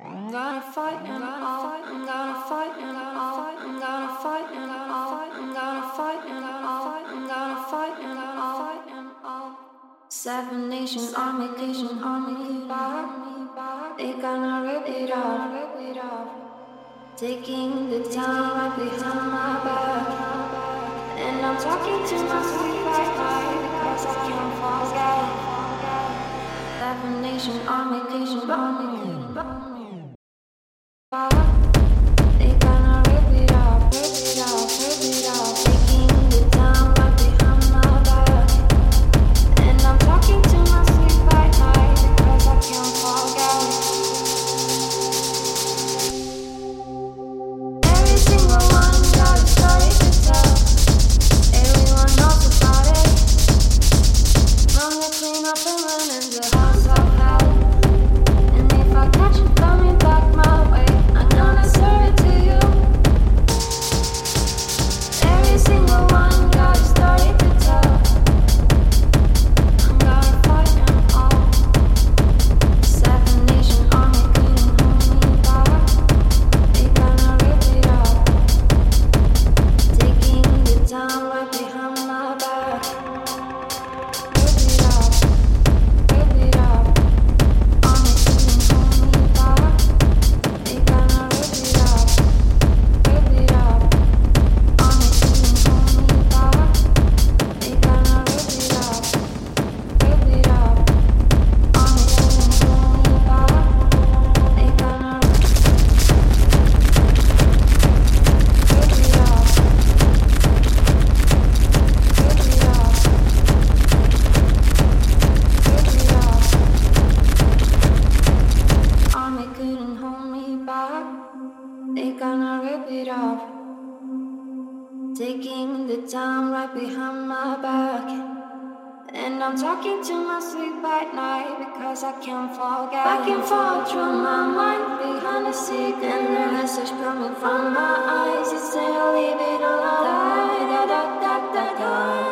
I'm gonna fight and I'll fight and gonna fight and I'll fight and gonna fight and I'll fight and gonna fight and I'll fight and gonna fight and I'll fight and I'll Seven Nation Army Nation Army They gonna rip it off. Rip it off Taking the time I behind my back. And I'm talking to my sweetheart. Cause I can't forget. Seven Nation Army Nation Army Bye. can't sleep at night because I can't forget. I can fall through my mind behind the seat, and the message coming from my eyes. It's saying, leave it alone. Da, da, da, da, da, da.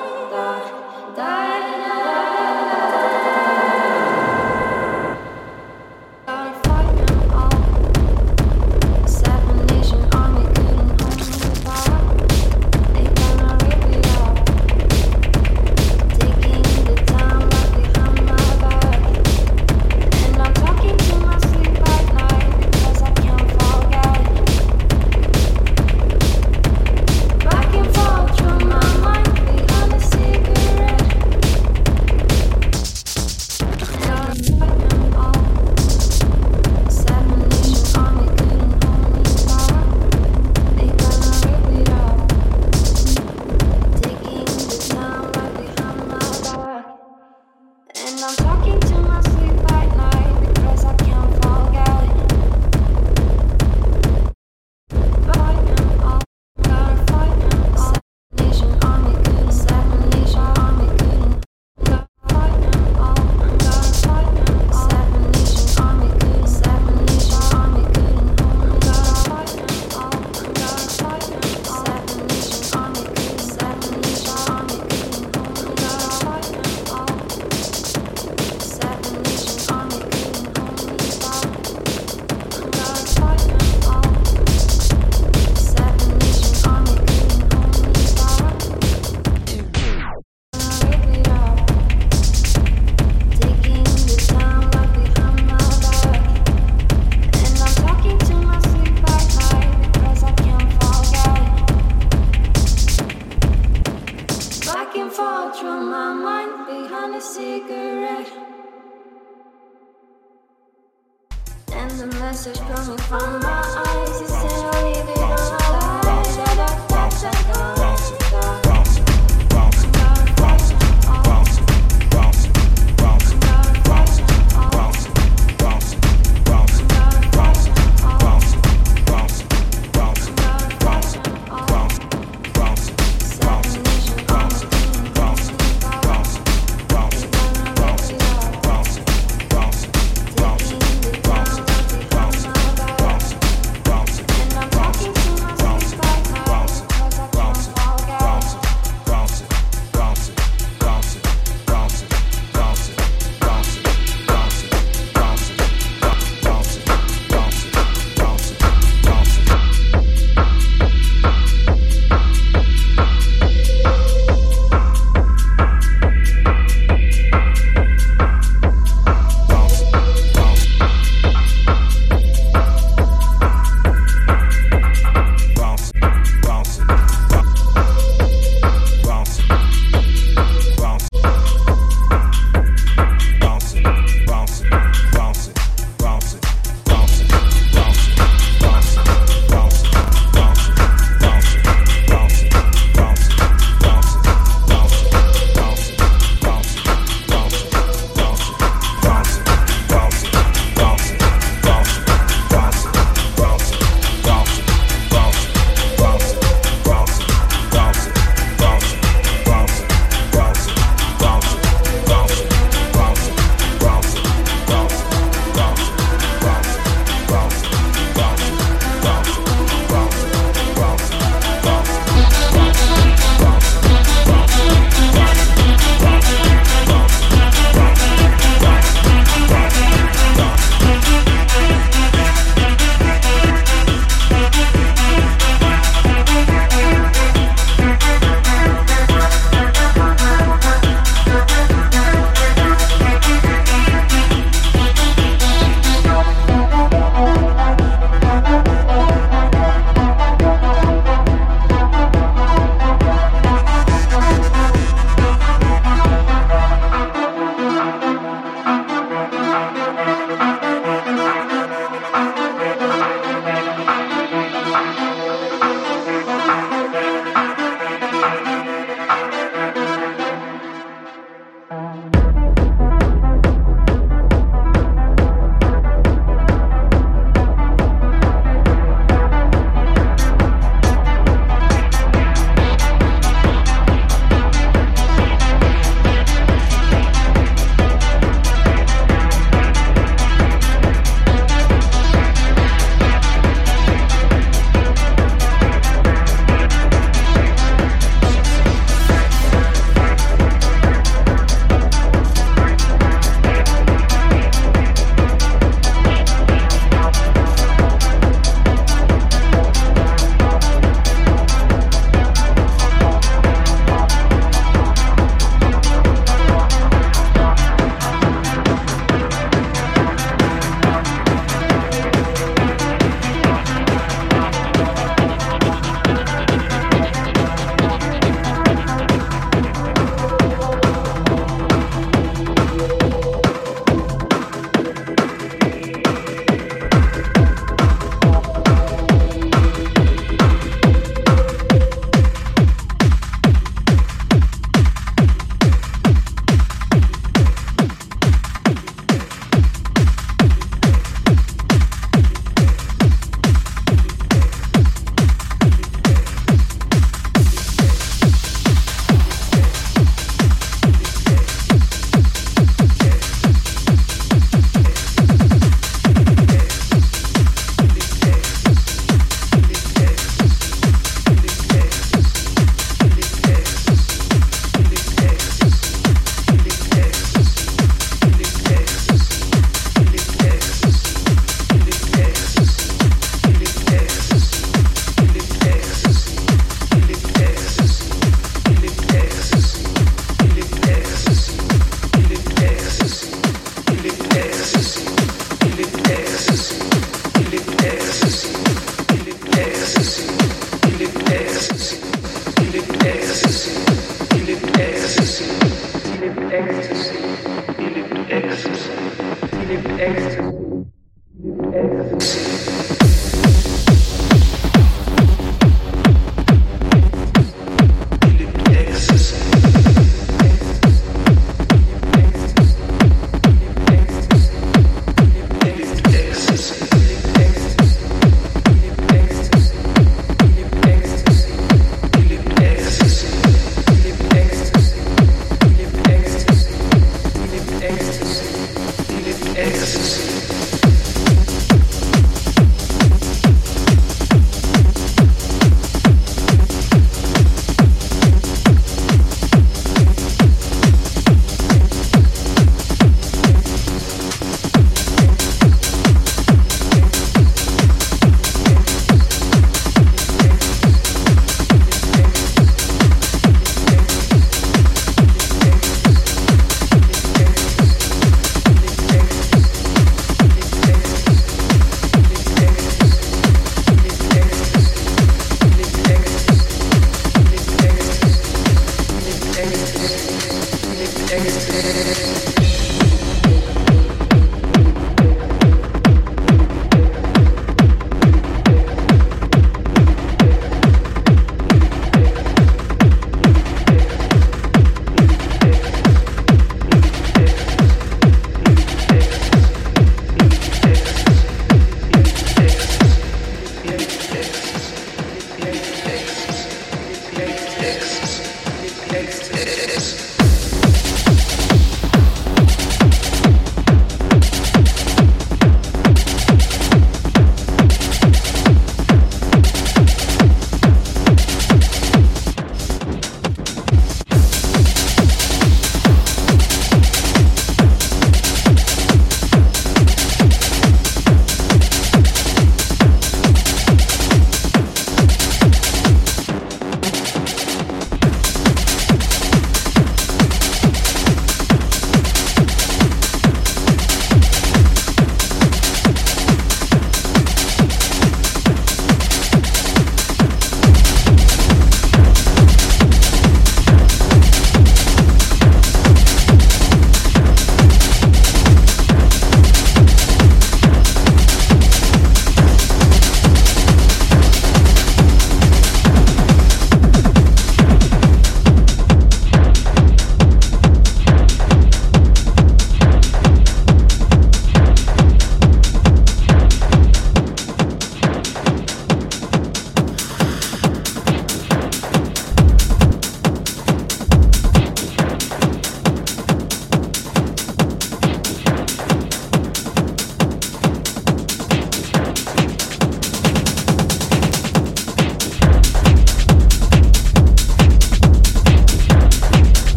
a message coming from my eyes. You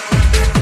Yeah.